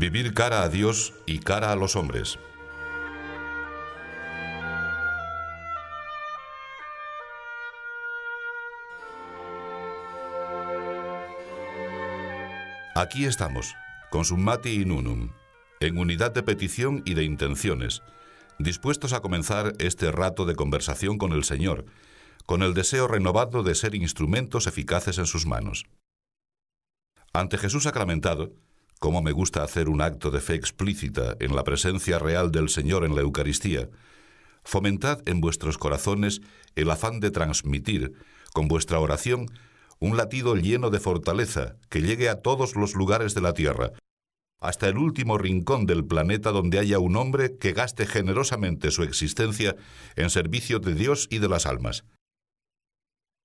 Vivir cara a Dios y cara a los hombres. Aquí estamos, con Summati in Unum, en unidad de petición y de intenciones, dispuestos a comenzar este rato de conversación con el Señor, con el deseo renovado de ser instrumentos eficaces en sus manos. Ante Jesús sacramentado, como me gusta hacer un acto de fe explícita en la presencia real del Señor en la Eucaristía, fomentad en vuestros corazones el afán de transmitir, con vuestra oración, un latido lleno de fortaleza que llegue a todos los lugares de la tierra, hasta el último rincón del planeta donde haya un hombre que gaste generosamente su existencia en servicio de Dios y de las almas.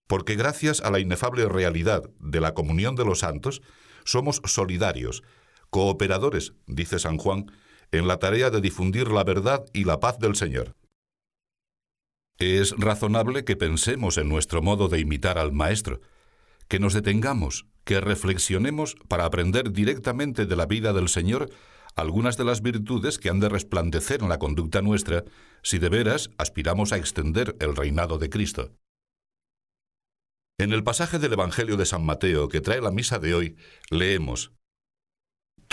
Porque gracias a la inefable realidad de la comunión de los santos, somos solidarios, cooperadores, dice San Juan, en la tarea de difundir la verdad y la paz del Señor. Es razonable que pensemos en nuestro modo de imitar al Maestro, que nos detengamos, que reflexionemos para aprender directamente de la vida del Señor algunas de las virtudes que han de resplandecer en la conducta nuestra si de veras aspiramos a extender el reinado de Cristo. En el pasaje del Evangelio de San Mateo que trae la misa de hoy, leemos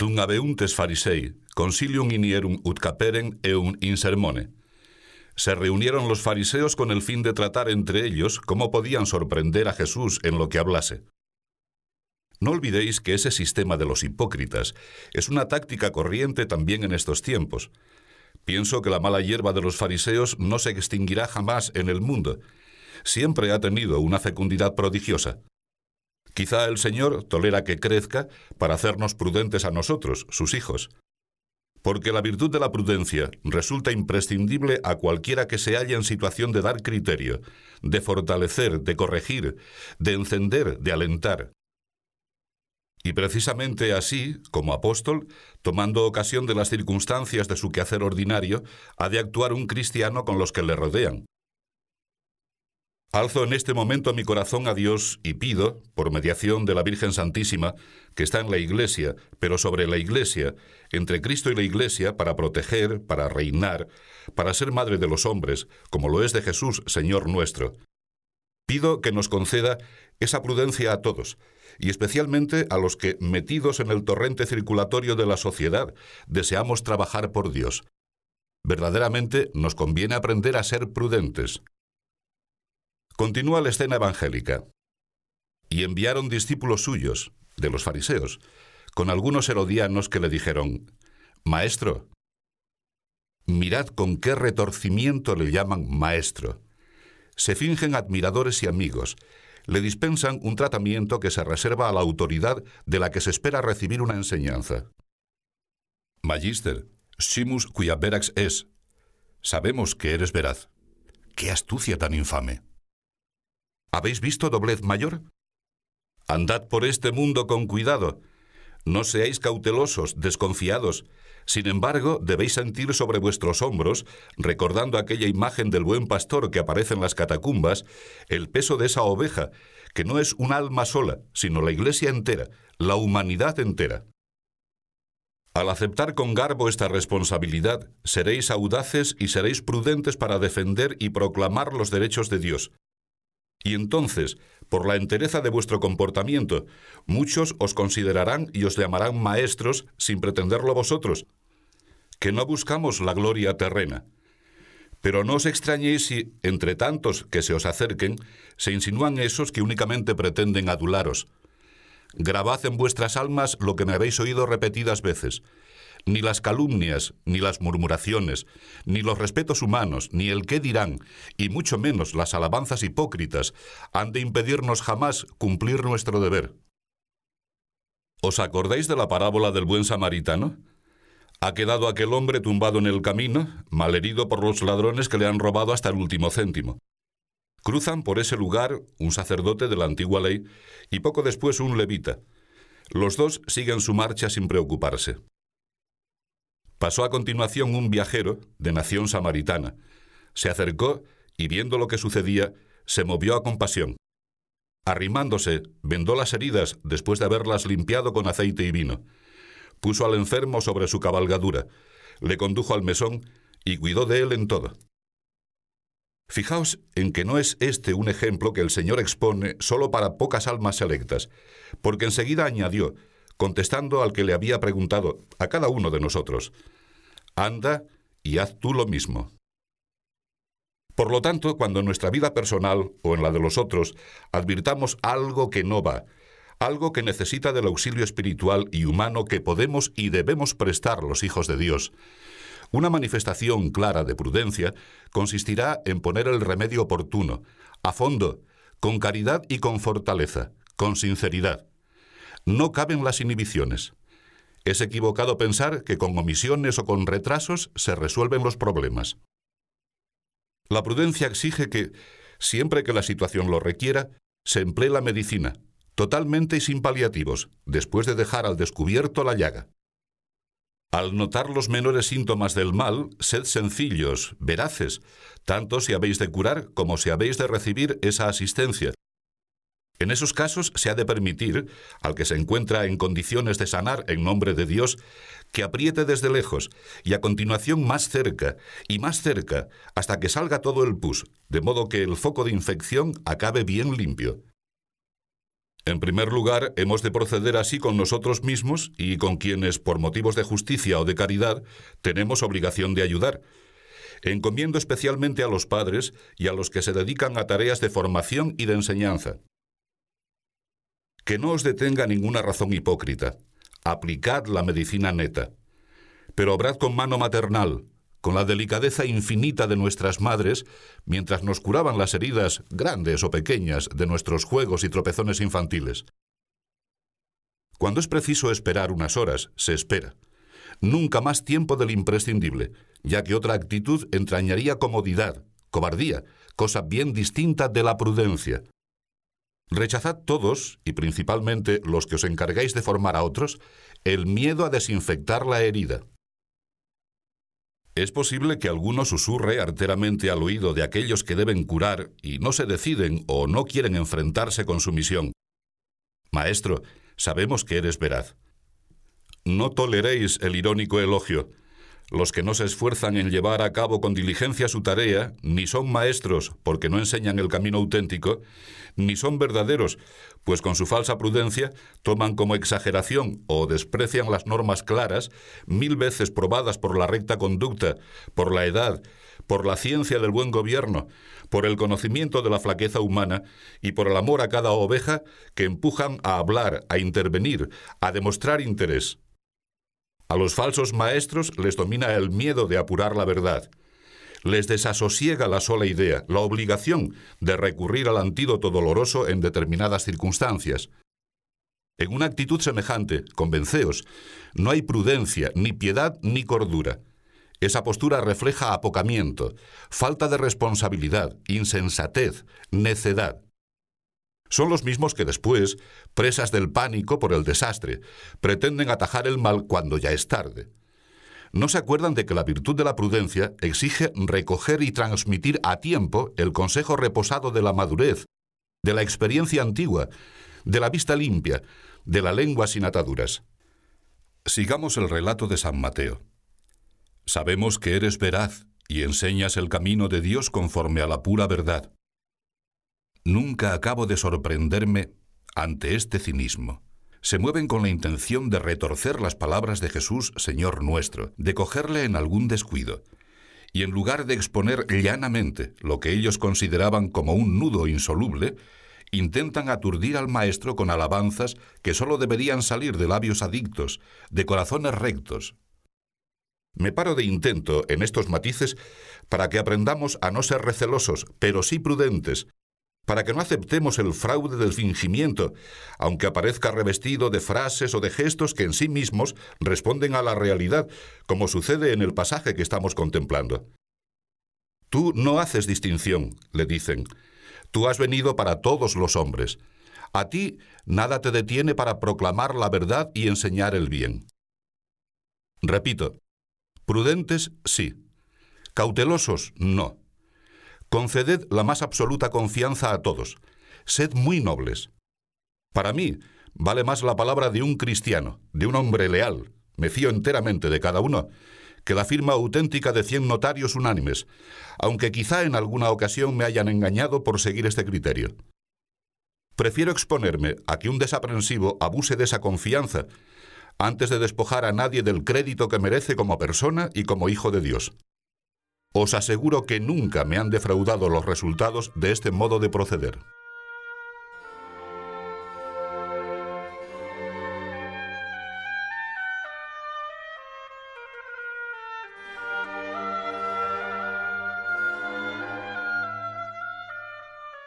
Tum abeuntes farisei, consilium inierum ut caperen eum insermone se reunieron los fariseos con el fin de tratar entre ellos cómo podían sorprender a Jesús en lo que hablase. No olvidéis que ese sistema de los hipócritas es una táctica corriente también en estos tiempos. Pienso que la mala hierba de los fariseos no se extinguirá jamás en el mundo. Siempre ha tenido una fecundidad prodigiosa. Quizá el Señor tolera que crezca para hacernos prudentes a nosotros, sus hijos porque la virtud de la prudencia resulta imprescindible a cualquiera que se haya en situación de dar criterio, de fortalecer, de corregir, de encender, de alentar. Y precisamente así, como apóstol, tomando ocasión de las circunstancias de su quehacer ordinario, ha de actuar un cristiano con los que le rodean, Alzo en este momento mi corazón a Dios y pido, por mediación de la Virgen Santísima, que está en la Iglesia, pero sobre la Iglesia, entre Cristo y la Iglesia, para proteger, para reinar, para ser madre de los hombres, como lo es de Jesús, Señor nuestro. Pido que nos conceda esa prudencia a todos, y especialmente a los que, metidos en el torrente circulatorio de la sociedad, deseamos trabajar por Dios. Verdaderamente nos conviene aprender a ser prudentes. Continúa la escena evangélica. Y enviaron discípulos suyos, de los fariseos, con algunos herodianos que le dijeron, Maestro, mirad con qué retorcimiento le llaman maestro. Se fingen admiradores y amigos, le dispensan un tratamiento que se reserva a la autoridad de la que se espera recibir una enseñanza. Magister, simus cuya verax es. Sabemos que eres veraz. ¡Qué astucia tan infame! ¿Habéis visto doblez mayor? Andad por este mundo con cuidado. No seáis cautelosos, desconfiados. Sin embargo, debéis sentir sobre vuestros hombros, recordando aquella imagen del buen pastor que aparece en las catacumbas, el peso de esa oveja, que no es un alma sola, sino la iglesia entera, la humanidad entera. Al aceptar con garbo esta responsabilidad, seréis audaces y seréis prudentes para defender y proclamar los derechos de Dios, y entonces, por la entereza de vuestro comportamiento, muchos os considerarán y os llamarán maestros sin pretenderlo vosotros, que no buscamos la gloria terrena. Pero no os extrañéis si, entre tantos que se os acerquen, se insinúan esos que únicamente pretenden adularos. Grabad en vuestras almas lo que me habéis oído repetidas veces, ni las calumnias, ni las murmuraciones, ni los respetos humanos, ni el qué dirán, y mucho menos las alabanzas hipócritas, han de impedirnos jamás cumplir nuestro deber. ¿Os acordáis de la parábola del buen samaritano? Ha quedado aquel hombre tumbado en el camino, malherido por los ladrones que le han robado hasta el último céntimo. Cruzan por ese lugar un sacerdote de la antigua ley y poco después un levita. Los dos siguen su marcha sin preocuparse. Pasó a continuación un viajero de nación samaritana. Se acercó y viendo lo que sucedía, se movió a compasión. Arrimándose, vendó las heridas después de haberlas limpiado con aceite y vino. puso al enfermo sobre su cabalgadura, le condujo al mesón y cuidó de él en todo. Fijaos en que no es este un ejemplo que el Señor expone solo para pocas almas selectas, porque enseguida añadió, contestando al que le había preguntado, a cada uno de nosotros, anda y haz tú lo mismo. Por lo tanto, cuando en nuestra vida personal o en la de los otros advirtamos algo que no va, algo que necesita del auxilio espiritual y humano que podemos y debemos prestar los hijos de Dios, una manifestación clara de prudencia consistirá en poner el remedio oportuno, a fondo, con caridad y con fortaleza, con sinceridad. No caben las inhibiciones. Es equivocado pensar que con omisiones o con retrasos se resuelven los problemas. La prudencia exige que, siempre que la situación lo requiera, se emplee la medicina, totalmente y sin paliativos, después de dejar al descubierto la llaga. Al notar los menores síntomas del mal, sed sencillos, veraces, tanto si habéis de curar como si habéis de recibir esa asistencia, en esos casos se ha de permitir, al que se encuentra en condiciones de sanar en nombre de Dios, que apriete desde lejos y a continuación más cerca y más cerca hasta que salga todo el pus, de modo que el foco de infección acabe bien limpio. En primer lugar, hemos de proceder así con nosotros mismos y con quienes, por motivos de justicia o de caridad, tenemos obligación de ayudar. Encomiendo especialmente a los padres y a los que se dedican a tareas de formación y de enseñanza. Que no os detenga ninguna razón hipócrita. Aplicad la medicina neta. Pero obrad con mano maternal, con la delicadeza infinita de nuestras madres, mientras nos curaban las heridas, grandes o pequeñas, de nuestros juegos y tropezones infantiles. Cuando es preciso esperar unas horas, se espera. Nunca más tiempo del imprescindible, ya que otra actitud entrañaría comodidad, cobardía, cosa bien distinta de la prudencia. Rechazad todos, y principalmente los que os encargáis de formar a otros, el miedo a desinfectar la herida. Es posible que alguno susurre arteramente al oído de aquellos que deben curar y no se deciden o no quieren enfrentarse con su misión. Maestro, sabemos que eres veraz. No toleréis el irónico elogio. Los que no se esfuerzan en llevar a cabo con diligencia su tarea, ni son maestros porque no enseñan el camino auténtico, ni son verdaderos, pues con su falsa prudencia toman como exageración o desprecian las normas claras, mil veces probadas por la recta conducta, por la edad, por la ciencia del buen gobierno, por el conocimiento de la flaqueza humana y por el amor a cada oveja que empujan a hablar, a intervenir, a demostrar interés. A los falsos maestros les domina el miedo de apurar la verdad. Les desasosiega la sola idea, la obligación de recurrir al antídoto doloroso en determinadas circunstancias. En una actitud semejante, convenceos, no hay prudencia, ni piedad, ni cordura. Esa postura refleja apocamiento, falta de responsabilidad, insensatez, necedad. Son los mismos que después, presas del pánico por el desastre, pretenden atajar el mal cuando ya es tarde. No se acuerdan de que la virtud de la prudencia exige recoger y transmitir a tiempo el consejo reposado de la madurez, de la experiencia antigua, de la vista limpia, de la lengua sin ataduras. Sigamos el relato de San Mateo. Sabemos que eres veraz y enseñas el camino de Dios conforme a la pura verdad. Nunca acabo de sorprenderme ante este cinismo. Se mueven con la intención de retorcer las palabras de Jesús, Señor nuestro, de cogerle en algún descuido. Y en lugar de exponer llanamente lo que ellos consideraban como un nudo insoluble, intentan aturdir al Maestro con alabanzas que sólo deberían salir de labios adictos, de corazones rectos. Me paro de intento en estos matices para que aprendamos a no ser recelosos, pero sí prudentes, para que no aceptemos el fraude del fingimiento, aunque aparezca revestido de frases o de gestos que en sí mismos responden a la realidad, como sucede en el pasaje que estamos contemplando. Tú no haces distinción, le dicen. Tú has venido para todos los hombres. A ti nada te detiene para proclamar la verdad y enseñar el bien. Repito, prudentes sí, cautelosos no. Conceded la más absoluta confianza a todos. Sed muy nobles. Para mí, vale más la palabra de un cristiano, de un hombre leal, me fío enteramente de cada uno, que la firma auténtica de cien notarios unánimes, aunque quizá en alguna ocasión me hayan engañado por seguir este criterio. Prefiero exponerme a que un desaprensivo abuse de esa confianza antes de despojar a nadie del crédito que merece como persona y como hijo de Dios. Os aseguro que nunca me han defraudado los resultados de este modo de proceder.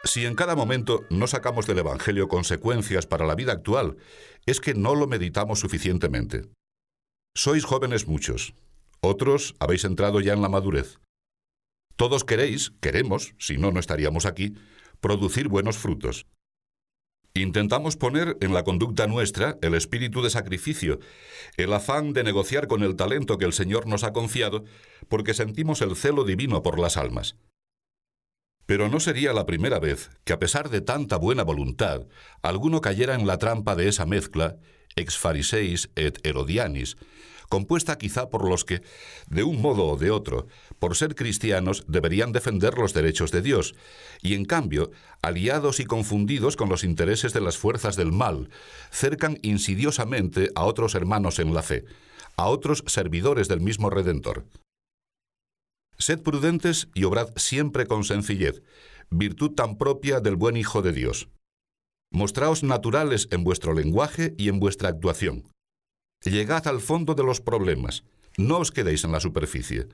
Si en cada momento no sacamos del Evangelio consecuencias para la vida actual, es que no lo meditamos suficientemente. Sois jóvenes muchos, otros habéis entrado ya en la madurez. Todos queréis, queremos, si no, no estaríamos aquí, producir buenos frutos. Intentamos poner en la conducta nuestra el espíritu de sacrificio, el afán de negociar con el talento que el Señor nos ha confiado, porque sentimos el celo divino por las almas. Pero no sería la primera vez que, a pesar de tanta buena voluntad, alguno cayera en la trampa de esa mezcla, ex fariseis et herodianis, compuesta quizá por los que, de un modo o de otro, por ser cristianos, deberían defender los derechos de Dios, y en cambio, aliados y confundidos con los intereses de las fuerzas del mal, cercan insidiosamente a otros hermanos en la fe, a otros servidores del mismo Redentor. Sed prudentes y obrad siempre con sencillez, virtud tan propia del buen Hijo de Dios. Mostraos naturales en vuestro lenguaje y en vuestra actuación. Llegad al fondo de los problemas, no os quedéis en la superficie.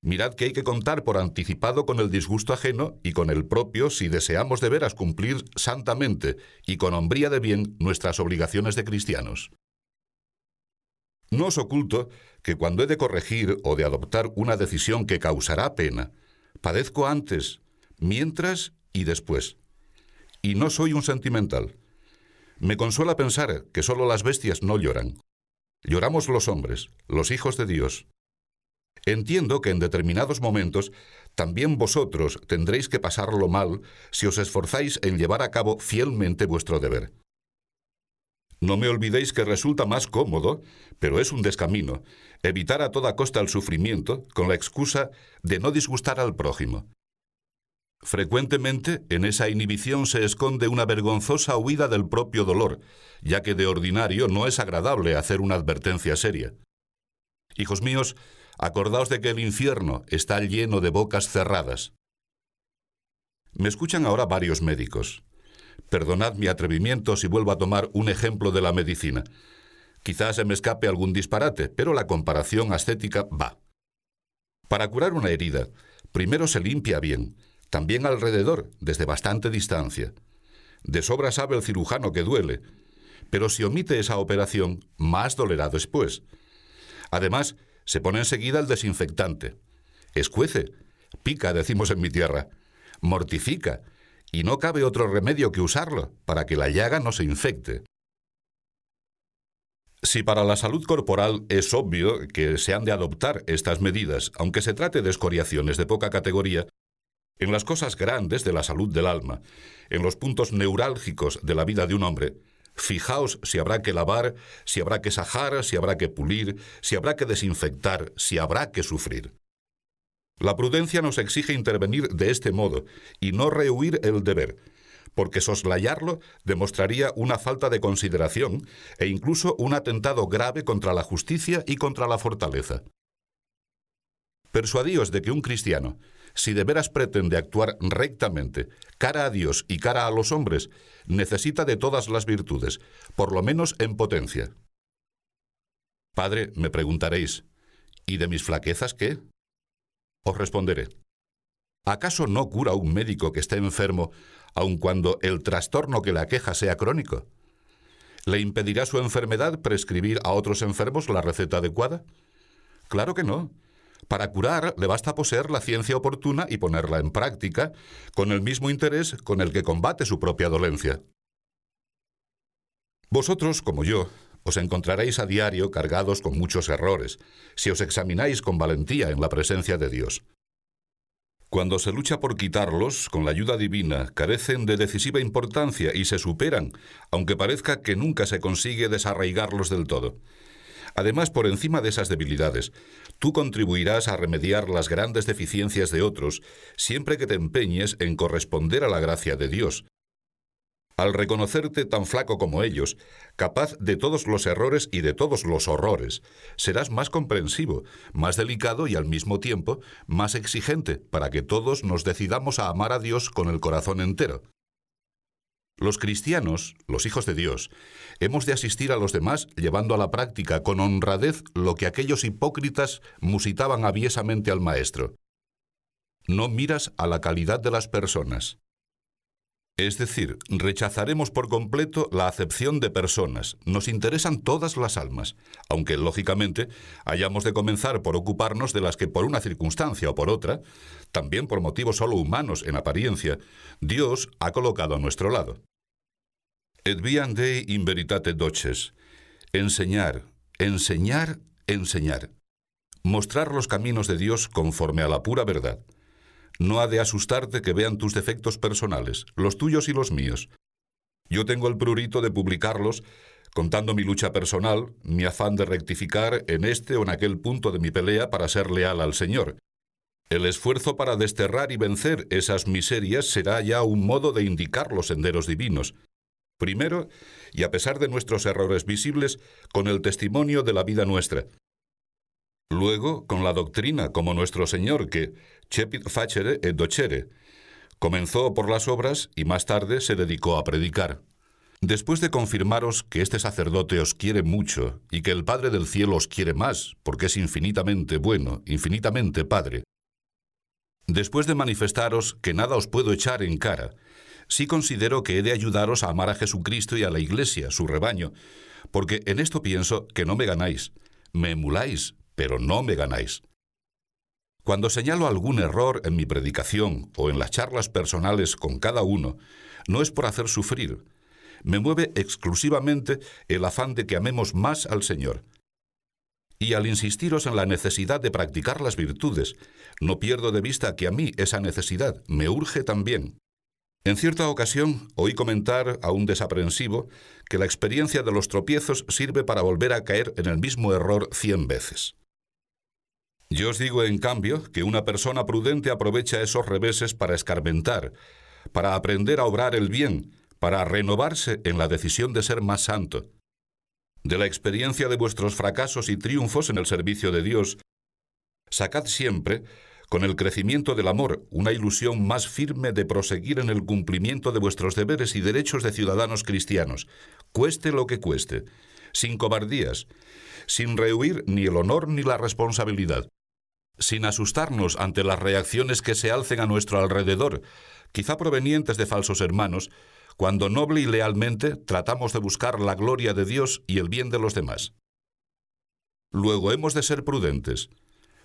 Mirad que hay que contar por anticipado con el disgusto ajeno y con el propio si deseamos de veras cumplir santamente y con hombría de bien nuestras obligaciones de cristianos. No os oculto que cuando he de corregir o de adoptar una decisión que causará pena, padezco antes, mientras y después. Y no soy un sentimental. Me consuela pensar que solo las bestias no lloran. Lloramos los hombres, los hijos de Dios. Entiendo que en determinados momentos también vosotros tendréis que pasarlo mal si os esforzáis en llevar a cabo fielmente vuestro deber. No me olvidéis que resulta más cómodo, pero es un descamino, evitar a toda costa el sufrimiento con la excusa de no disgustar al prójimo. Frecuentemente en esa inhibición se esconde una vergonzosa huida del propio dolor, ya que de ordinario no es agradable hacer una advertencia seria. Hijos míos, acordaos de que el infierno está lleno de bocas cerradas. Me escuchan ahora varios médicos. Perdonad mi atrevimiento si vuelvo a tomar un ejemplo de la medicina. Quizás se me escape algún disparate, pero la comparación ascética va. Para curar una herida, primero se limpia bien, también alrededor, desde bastante distancia. De sobra sabe el cirujano que duele, pero si omite esa operación, más dolerá después. Además, se pone enseguida el desinfectante. Escuece, pica, decimos en mi tierra, mortifica, y no cabe otro remedio que usarlo para que la llaga no se infecte. Si para la salud corporal es obvio que se han de adoptar estas medidas, aunque se trate de escoriaciones de poca categoría, en las cosas grandes de la salud del alma, en los puntos neurálgicos de la vida de un hombre, fijaos si habrá que lavar, si habrá que sajar, si habrá que pulir, si habrá que desinfectar, si habrá que sufrir. La prudencia nos exige intervenir de este modo y no rehuir el deber, porque soslayarlo demostraría una falta de consideración e incluso un atentado grave contra la justicia y contra la fortaleza. Persuadíos de que un cristiano, si de veras pretende actuar rectamente, cara a Dios y cara a los hombres, necesita de todas las virtudes, por lo menos en potencia. Padre, me preguntaréis, ¿y de mis flaquezas qué? Os responderé. ¿Acaso no cura un médico que esté enfermo, aun cuando el trastorno que le aqueja sea crónico? ¿Le impedirá su enfermedad prescribir a otros enfermos la receta adecuada? Claro que no. Para curar le basta poseer la ciencia oportuna y ponerla en práctica, con el mismo interés con el que combate su propia dolencia. Vosotros, como yo, os encontraréis a diario cargados con muchos errores, si os examináis con valentía en la presencia de Dios. Cuando se lucha por quitarlos, con la ayuda divina, carecen de decisiva importancia y se superan, aunque parezca que nunca se consigue desarraigarlos del todo. Además, por encima de esas debilidades, tú contribuirás a remediar las grandes deficiencias de otros siempre que te empeñes en corresponder a la gracia de Dios. Al reconocerte tan flaco como ellos, capaz de todos los errores y de todos los horrores, serás más comprensivo, más delicado y al mismo tiempo más exigente para que todos nos decidamos a amar a Dios con el corazón entero. Los cristianos, los hijos de Dios, hemos de asistir a los demás llevando a la práctica con honradez lo que aquellos hipócritas musitaban aviesamente al Maestro. No miras a la calidad de las personas. Es decir, rechazaremos por completo la acepción de personas. Nos interesan todas las almas, aunque lógicamente hayamos de comenzar por ocuparnos de las que por una circunstancia o por otra, también por motivos solo humanos en apariencia, Dios ha colocado a nuestro lado. Et de in veritate doces. Enseñar, enseñar, enseñar. Mostrar los caminos de Dios conforme a la pura verdad. No ha de asustarte que vean tus defectos personales, los tuyos y los míos. Yo tengo el prurito de publicarlos, contando mi lucha personal, mi afán de rectificar en este o en aquel punto de mi pelea para ser leal al Señor. El esfuerzo para desterrar y vencer esas miserias será ya un modo de indicar los senderos divinos. Primero, y a pesar de nuestros errores visibles, con el testimonio de la vida nuestra. Luego, con la doctrina como nuestro Señor, que, cepit facere et docere, comenzó por las obras y más tarde se dedicó a predicar. Después de confirmaros que este sacerdote os quiere mucho y que el Padre del cielo os quiere más, porque es infinitamente bueno, infinitamente Padre, después de manifestaros que nada os puedo echar en cara, sí considero que he de ayudaros a amar a Jesucristo y a la Iglesia, su rebaño, porque en esto pienso que no me ganáis, me emuláis, pero no me ganáis. Cuando señalo algún error en mi predicación o en las charlas personales con cada uno, no es por hacer sufrir. Me mueve exclusivamente el afán de que amemos más al Señor. Y al insistiros en la necesidad de practicar las virtudes, no pierdo de vista que a mí esa necesidad me urge también. En cierta ocasión oí comentar a un desaprensivo que la experiencia de los tropiezos sirve para volver a caer en el mismo error cien veces. Yo os digo, en cambio, que una persona prudente aprovecha esos reveses para escarmentar, para aprender a obrar el bien, para renovarse en la decisión de ser más santo. De la experiencia de vuestros fracasos y triunfos en el servicio de Dios, sacad siempre, con el crecimiento del amor, una ilusión más firme de proseguir en el cumplimiento de vuestros deberes y derechos de ciudadanos cristianos, cueste lo que cueste, sin cobardías, sin rehuir ni el honor ni la responsabilidad, sin asustarnos ante las reacciones que se alcen a nuestro alrededor, quizá provenientes de falsos hermanos, cuando noble y lealmente tratamos de buscar la gloria de Dios y el bien de los demás. Luego hemos de ser prudentes.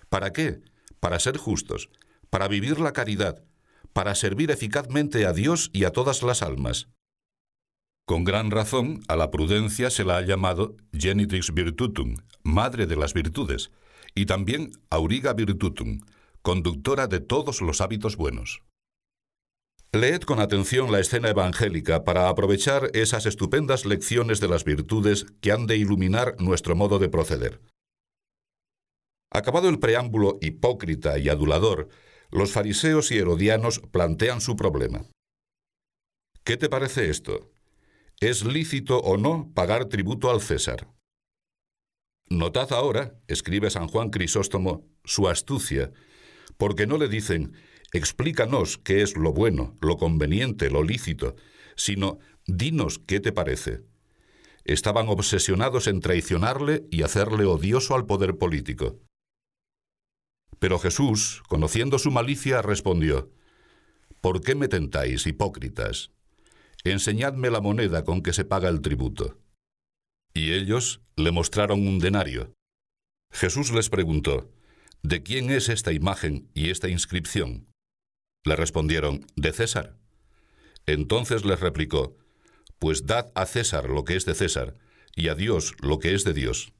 ¿Para qué? Para ser justos, para vivir la caridad, para servir eficazmente a Dios y a todas las almas. Con gran razón, a la prudencia se la ha llamado genitrix virtutum, madre de las virtudes, y también auriga virtutum, conductora de todos los hábitos buenos. Leed con atención la escena evangélica para aprovechar esas estupendas lecciones de las virtudes que han de iluminar nuestro modo de proceder. Acabado el preámbulo hipócrita y adulador, los fariseos y herodianos plantean su problema. ¿Qué te parece esto? ¿Es lícito o no pagar tributo al César? Notad ahora, escribe San Juan Crisóstomo, su astucia, porque no le dicen, explícanos qué es lo bueno, lo conveniente, lo lícito, sino, dinos qué te parece. Estaban obsesionados en traicionarle y hacerle odioso al poder político. Pero Jesús, conociendo su malicia, respondió, ¿Por qué me tentáis, hipócritas? Enseñadme la moneda con que se paga el tributo. Y ellos le mostraron un denario. Jesús les preguntó, ¿De quién es esta imagen y esta inscripción? Le respondieron, de César. Entonces les replicó, Pues dad a César lo que es de César, y a Dios lo que es de Dios.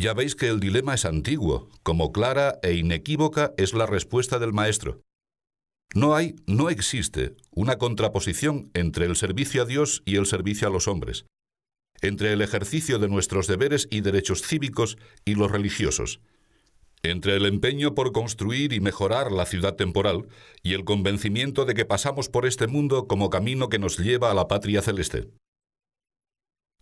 Ya veis que el dilema es antiguo, como clara e inequívoca es la respuesta del Maestro. No hay, no existe, una contraposición entre el servicio a Dios y el servicio a los hombres. entre el ejercicio de nuestros deberes y derechos cívicos y los religiosos, entre el empeño por construir y mejorar la ciudad temporal y el convencimiento de que pasamos por este mundo como camino que nos lleva a la patria celeste.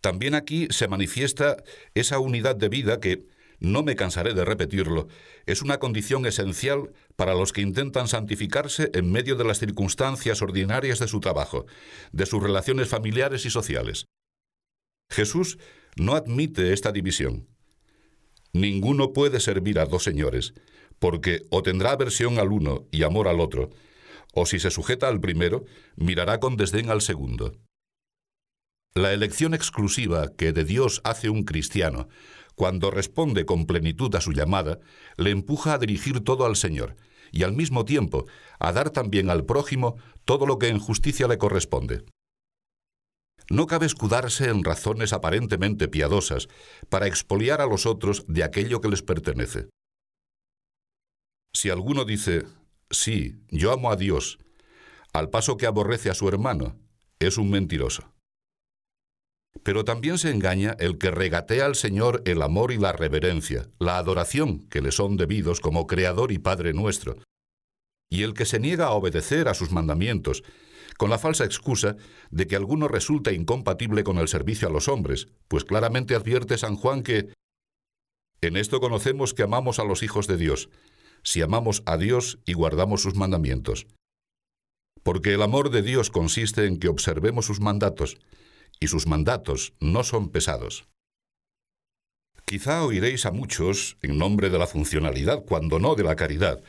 También aquí se manifiesta esa unidad de vida que, no me cansaré de repetirlo, es una condición esencial para los que intentan santificarse en medio de las circunstancias ordinarias de su trabajo, de sus relaciones familiares y sociales. Jesús no admite esta división. Ninguno puede servir a dos señores, porque o tendrá aversión al uno y amor al otro, o si se sujeta al primero, mirará con desdén al segundo. La elección exclusiva que de Dios hace un cristiano, cuando responde con plenitud a su llamada, le empuja a dirigir todo al Señor, y al mismo tiempo a dar también al prójimo todo lo que en justicia le corresponde. No cabe escudarse en razones aparentemente piadosas para expoliar a los otros de aquello que les pertenece. Si alguno dice, sí, yo amo a Dios, al paso que aborrece a su hermano, es un mentiroso. Pero también se engaña el que regatea al Señor el amor y la reverencia, la adoración que le son debidos como Creador y Padre nuestro, y el que se niega a obedecer a sus mandamientos con la falsa excusa de que alguno resulta incompatible con el servicio a los hombres, pues claramente advierte San Juan que en esto conocemos que amamos a los hijos de Dios, si amamos a Dios y guardamos sus mandamientos. Porque el amor de Dios consiste en que observemos sus mandatos, y sus mandatos no son pesados. Quizá oiréis a muchos, en nombre de la funcionalidad, cuando no de la caridad,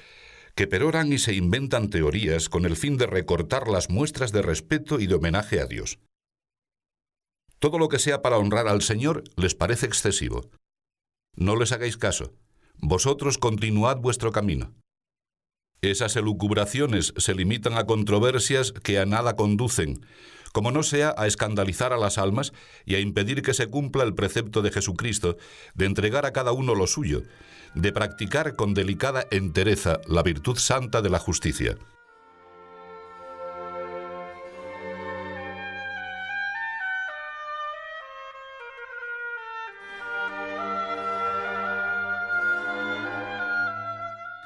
que peroran y se inventan teorías con el fin de recortar las muestras de respeto y de homenaje a Dios. Todo lo que sea para honrar al Señor les parece excesivo. No les hagáis caso. Vosotros continuad vuestro camino. Esas elucubraciones se limitan a controversias que a nada conducen, como no sea a escandalizar a las almas y a impedir que se cumpla el precepto de Jesucristo de entregar a cada uno lo suyo, de practicar con delicada entereza la virtud santa de la justicia.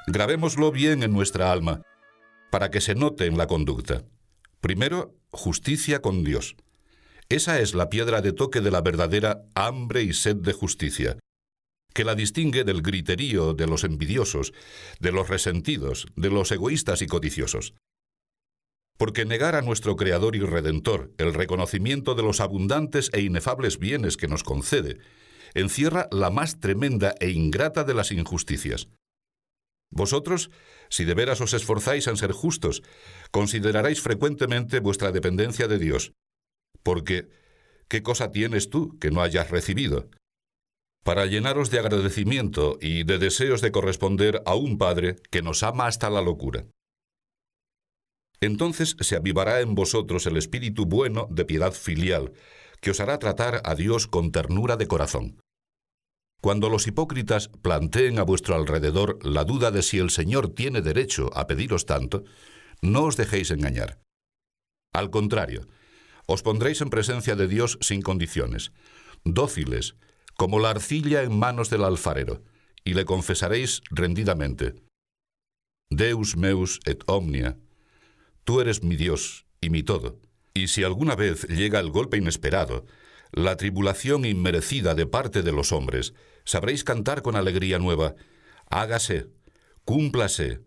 Grabémoslo bien en nuestra alma, para que se note en la conducta. Primero, justicia con Dios. Esa es la piedra de toque de la verdadera hambre y sed de justicia, que la distingue del griterío de los envidiosos, de los resentidos, de los egoístas y codiciosos. Porque negar a nuestro Creador y Redentor el reconocimiento de los abundantes e inefables bienes que nos concede, encierra la más tremenda e ingrata de las injusticias. Vosotros, si de veras os esforzáis en ser justos, consideraréis frecuentemente vuestra dependencia de Dios, porque ¿qué cosa tienes tú que no hayas recibido? para llenaros de agradecimiento y de deseos de corresponder a un Padre que nos ama hasta la locura. Entonces se avivará en vosotros el espíritu bueno de piedad filial, que os hará tratar a Dios con ternura de corazón. Cuando los hipócritas planteen a vuestro alrededor la duda de si el Señor tiene derecho a pediros tanto, no os dejéis engañar. Al contrario, os pondréis en presencia de Dios sin condiciones, dóciles, como la arcilla en manos del alfarero, y le confesaréis rendidamente, Deus meus et omnia, tú eres mi Dios y mi todo. Y si alguna vez llega el golpe inesperado, la tribulación inmerecida de parte de los hombres, sabréis cantar con alegría nueva, hágase, cúmplase,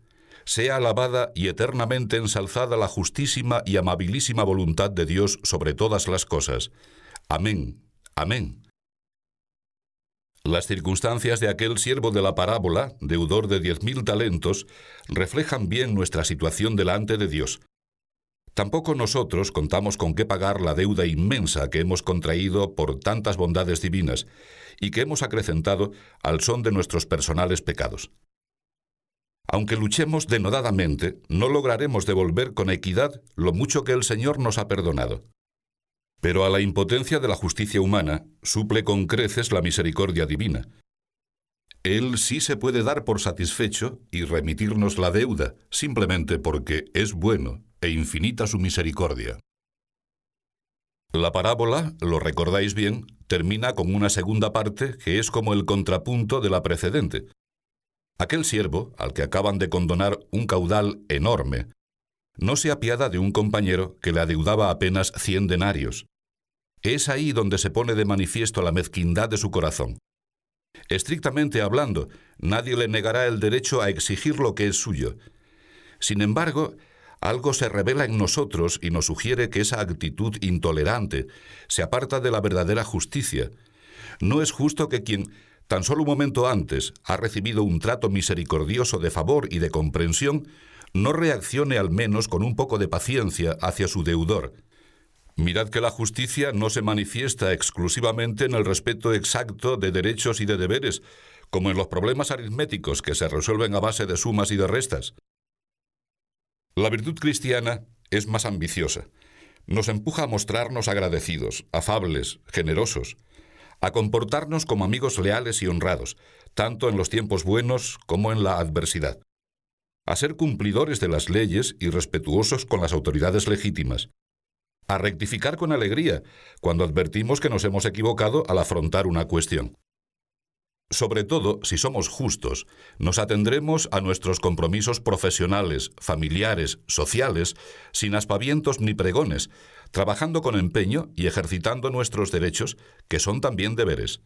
sea alabada y eternamente ensalzada la justísima y amabilísima voluntad de Dios sobre todas las cosas. Amén, amén. Las circunstancias de aquel siervo de la parábola, deudor de diez mil talentos, reflejan bien nuestra situación delante de Dios. Tampoco nosotros contamos con qué pagar la deuda inmensa que hemos contraído por tantas bondades divinas y que hemos acrecentado al son de nuestros personales pecados. Aunque luchemos denodadamente, no lograremos devolver con equidad lo mucho que el Señor nos ha perdonado. Pero a la impotencia de la justicia humana suple con creces la misericordia divina. Él sí se puede dar por satisfecho y remitirnos la deuda, simplemente porque es bueno e infinita su misericordia. La parábola, lo recordáis bien, termina con una segunda parte que es como el contrapunto de la precedente. Aquel siervo, al que acaban de condonar un caudal enorme, no se apiada de un compañero que le adeudaba apenas cien denarios. Es ahí donde se pone de manifiesto la mezquindad de su corazón. Estrictamente hablando, nadie le negará el derecho a exigir lo que es suyo. Sin embargo, algo se revela en nosotros y nos sugiere que esa actitud intolerante se aparta de la verdadera justicia. No es justo que quien tan solo un momento antes ha recibido un trato misericordioso de favor y de comprensión, no reaccione al menos con un poco de paciencia hacia su deudor. Mirad que la justicia no se manifiesta exclusivamente en el respeto exacto de derechos y de deberes, como en los problemas aritméticos que se resuelven a base de sumas y de restas. La virtud cristiana es más ambiciosa. Nos empuja a mostrarnos agradecidos, afables, generosos, a comportarnos como amigos leales y honrados, tanto en los tiempos buenos como en la adversidad a ser cumplidores de las leyes y respetuosos con las autoridades legítimas, a rectificar con alegría cuando advertimos que nos hemos equivocado al afrontar una cuestión. Sobre todo, si somos justos, nos atendremos a nuestros compromisos profesionales, familiares, sociales, sin aspavientos ni pregones, trabajando con empeño y ejercitando nuestros derechos, que son también deberes.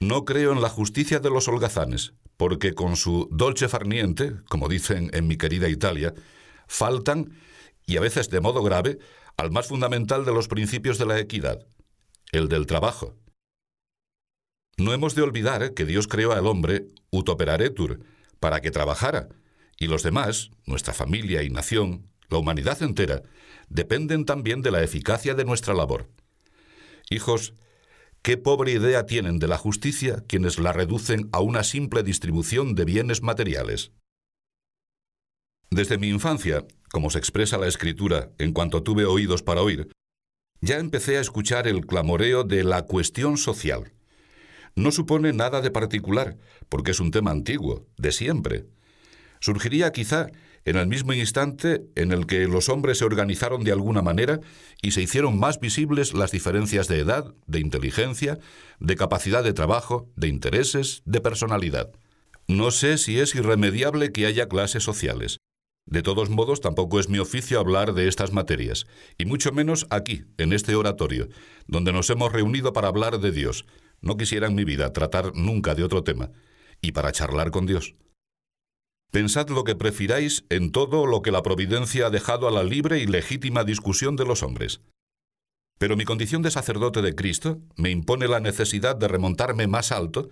No creo en la justicia de los holgazanes, porque con su dolce farniente, como dicen en mi querida Italia, faltan, y a veces de modo grave, al más fundamental de los principios de la equidad, el del trabajo. No hemos de olvidar que Dios creó al hombre utoperaretur, para que trabajara, y los demás, nuestra familia y nación, la humanidad entera, dependen también de la eficacia de nuestra labor. Hijos, Qué pobre idea tienen de la justicia quienes la reducen a una simple distribución de bienes materiales. Desde mi infancia, como se expresa la escritura en cuanto tuve oídos para oír, ya empecé a escuchar el clamoreo de la cuestión social. No supone nada de particular, porque es un tema antiguo, de siempre. Surgiría quizá en el mismo instante en el que los hombres se organizaron de alguna manera y se hicieron más visibles las diferencias de edad, de inteligencia, de capacidad de trabajo, de intereses, de personalidad. No sé si es irremediable que haya clases sociales. De todos modos, tampoco es mi oficio hablar de estas materias, y mucho menos aquí, en este oratorio, donde nos hemos reunido para hablar de Dios. No quisiera en mi vida tratar nunca de otro tema, y para charlar con Dios. Pensad lo que prefiráis en todo lo que la providencia ha dejado a la libre y legítima discusión de los hombres. Pero mi condición de sacerdote de Cristo me impone la necesidad de remontarme más alto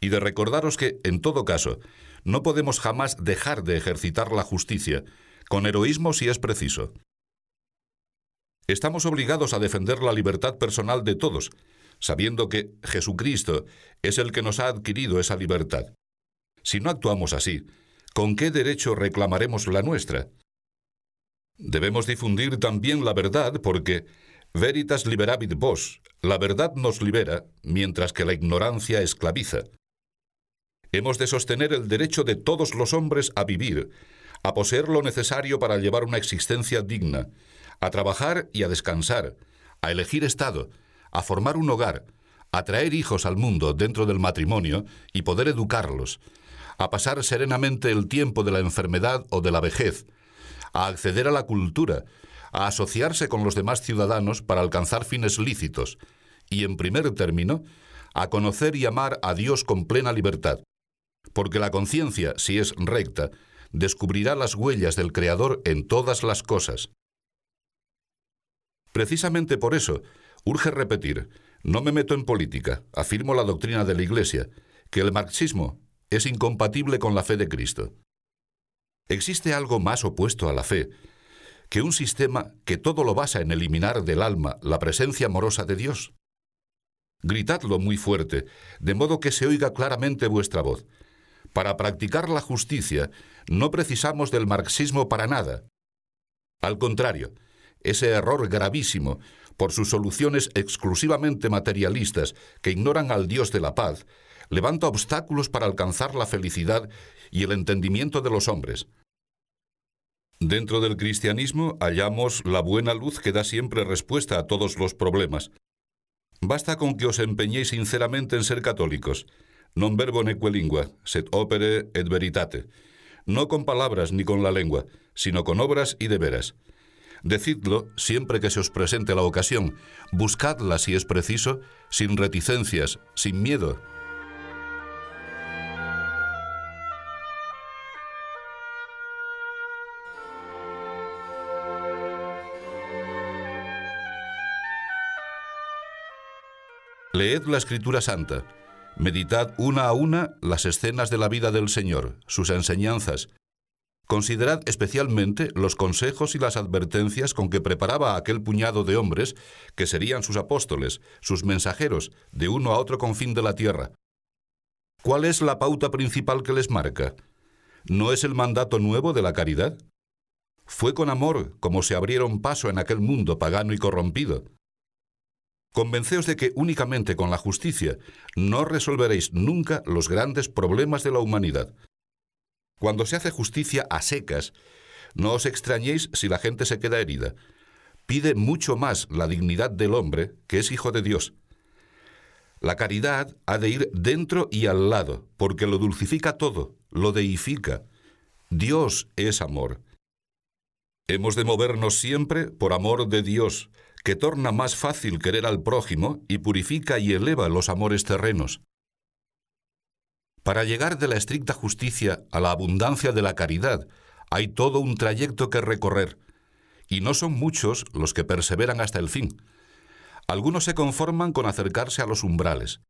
y de recordaros que, en todo caso, no podemos jamás dejar de ejercitar la justicia, con heroísmo si es preciso. Estamos obligados a defender la libertad personal de todos, sabiendo que Jesucristo es el que nos ha adquirido esa libertad. Si no actuamos así, ¿con qué derecho reclamaremos la nuestra? Debemos difundir también la verdad porque veritas liberabit vos, la verdad nos libera, mientras que la ignorancia esclaviza. Hemos de sostener el derecho de todos los hombres a vivir, a poseer lo necesario para llevar una existencia digna, a trabajar y a descansar, a elegir estado, a formar un hogar, a traer hijos al mundo dentro del matrimonio y poder educarlos, a pasar serenamente el tiempo de la enfermedad o de la vejez, a acceder a la cultura, a asociarse con los demás ciudadanos para alcanzar fines lícitos y, en primer término, a conocer y amar a Dios con plena libertad, porque la conciencia, si es recta, descubrirá las huellas del Creador en todas las cosas. Precisamente por eso, urge repetir, no me meto en política, afirmo la doctrina de la Iglesia, que el marxismo es incompatible con la fe de Cristo. ¿Existe algo más opuesto a la fe que un sistema que todo lo basa en eliminar del alma la presencia amorosa de Dios? Gritadlo muy fuerte, de modo que se oiga claramente vuestra voz. Para practicar la justicia no precisamos del marxismo para nada. Al contrario, ese error gravísimo, por sus soluciones exclusivamente materialistas que ignoran al Dios de la paz, levanta obstáculos para alcanzar la felicidad y el entendimiento de los hombres. Dentro del cristianismo hallamos la buena luz que da siempre respuesta a todos los problemas. Basta con que os empeñéis sinceramente en ser católicos, non verbo neque lingua, sed opere et veritate, no con palabras ni con la lengua, sino con obras y de veras. Decidlo siempre que se os presente la ocasión, buscadla si es preciso, sin reticencias, sin miedo, Leed la Escritura Santa. Meditad una a una las escenas de la vida del Señor, sus enseñanzas. Considerad especialmente los consejos y las advertencias con que preparaba a aquel puñado de hombres que serían sus apóstoles, sus mensajeros, de uno a otro confín de la tierra. ¿Cuál es la pauta principal que les marca? ¿No es el mandato nuevo de la caridad? Fue con amor como se abrieron paso en aquel mundo pagano y corrompido. Convenceos de que únicamente con la justicia no resolveréis nunca los grandes problemas de la humanidad. Cuando se hace justicia a secas, no os extrañéis si la gente se queda herida. Pide mucho más la dignidad del hombre, que es hijo de Dios. La caridad ha de ir dentro y al lado, porque lo dulcifica todo, lo deifica. Dios es amor. Hemos de movernos siempre por amor de Dios, que torna más fácil querer al prójimo y purifica y eleva los amores terrenos. Para llegar de la estricta justicia a la abundancia de la caridad, hay todo un trayecto que recorrer, y no son muchos los que perseveran hasta el fin. Algunos se conforman con acercarse a los umbrales,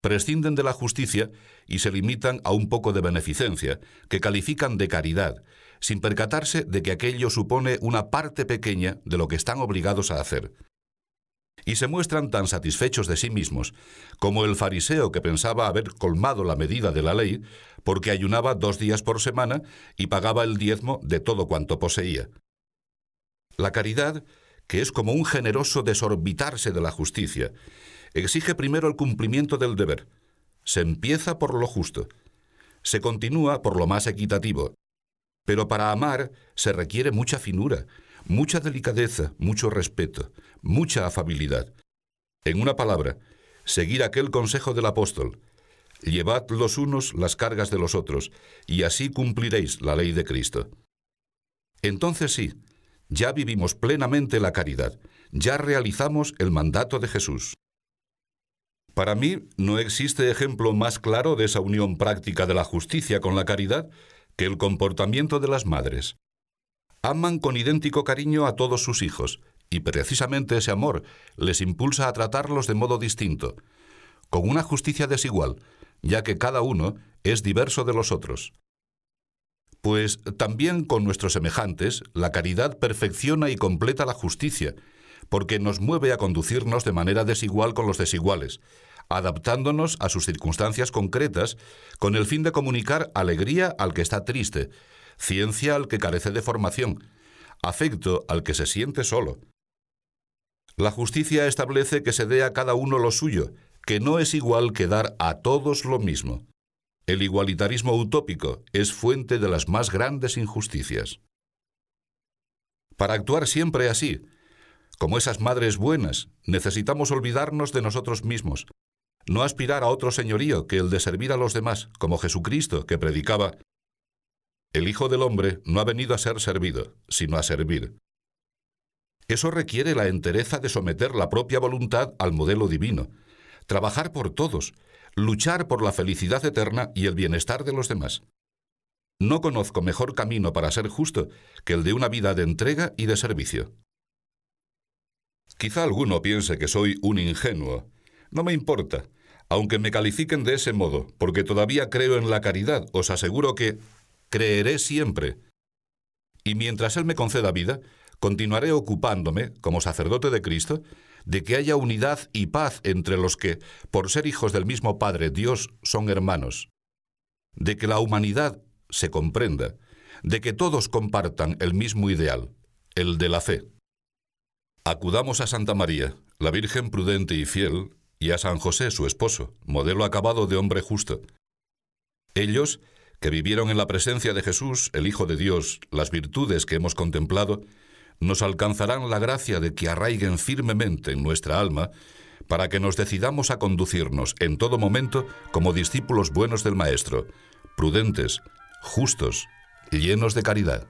prescinden de la justicia y se limitan a un poco de beneficencia, que califican de caridad, sin percatarse de que aquello supone una parte pequeña de lo que están obligados a hacer. Y se muestran tan satisfechos de sí mismos como el fariseo que pensaba haber colmado la medida de la ley porque ayunaba dos días por semana y pagaba el diezmo de todo cuanto poseía. La caridad, que es como un generoso desorbitarse de la justicia, exige primero el cumplimiento del deber. Se empieza por lo justo. Se continúa por lo más equitativo pero para amar se requiere mucha finura, mucha delicadeza, mucho respeto, mucha afabilidad. En una palabra, seguir aquel consejo del apóstol. Llevad los unos las cargas de los otros, y así cumpliréis la ley de Cristo. Entonces sí, ya vivimos plenamente la caridad, ya realizamos el mandato de Jesús. Para mí no existe ejemplo más claro de esa unión práctica de la justicia con la caridad que el comportamiento de las madres. Aman con idéntico cariño a todos sus hijos, y precisamente ese amor les impulsa a tratarlos de modo distinto, con una justicia desigual, ya que cada uno es diverso de los otros. Pues también con nuestros semejantes, la caridad perfecciona y completa la justicia, porque nos mueve a conducirnos de manera desigual con los desiguales, adaptándonos a sus circunstancias concretas con el fin de comunicar alegría al que está triste, ciencia al que carece de formación, afecto al que se siente solo. La justicia establece que se dé a cada uno lo suyo, que no es igual que dar a todos lo mismo. El igualitarismo utópico es fuente de las más grandes injusticias. Para actuar siempre así, como esas madres buenas, necesitamos olvidarnos de nosotros mismos, no aspirar a otro señorío que el de servir a los demás, como Jesucristo, que predicaba, el Hijo del Hombre no ha venido a ser servido, sino a servir. Eso requiere la entereza de someter la propia voluntad al modelo divino, trabajar por todos, luchar por la felicidad eterna y el bienestar de los demás. No conozco mejor camino para ser justo que el de una vida de entrega y de servicio. Quizá alguno piense que soy un ingenuo. No me importa. Aunque me califiquen de ese modo, porque todavía creo en la caridad, os aseguro que creeré siempre. Y mientras Él me conceda vida, continuaré ocupándome, como sacerdote de Cristo, de que haya unidad y paz entre los que, por ser hijos del mismo Padre Dios, son hermanos. De que la humanidad se comprenda, de que todos compartan el mismo ideal, el de la fe. Acudamos a Santa María, la Virgen prudente y fiel, y a San José, su esposo, modelo acabado de hombre justo. Ellos, que vivieron en la presencia de Jesús, el Hijo de Dios, las virtudes que hemos contemplado, nos alcanzarán la gracia de que arraiguen firmemente en nuestra alma, para que nos decidamos a conducirnos en todo momento como discípulos buenos del Maestro, prudentes, justos, llenos de caridad.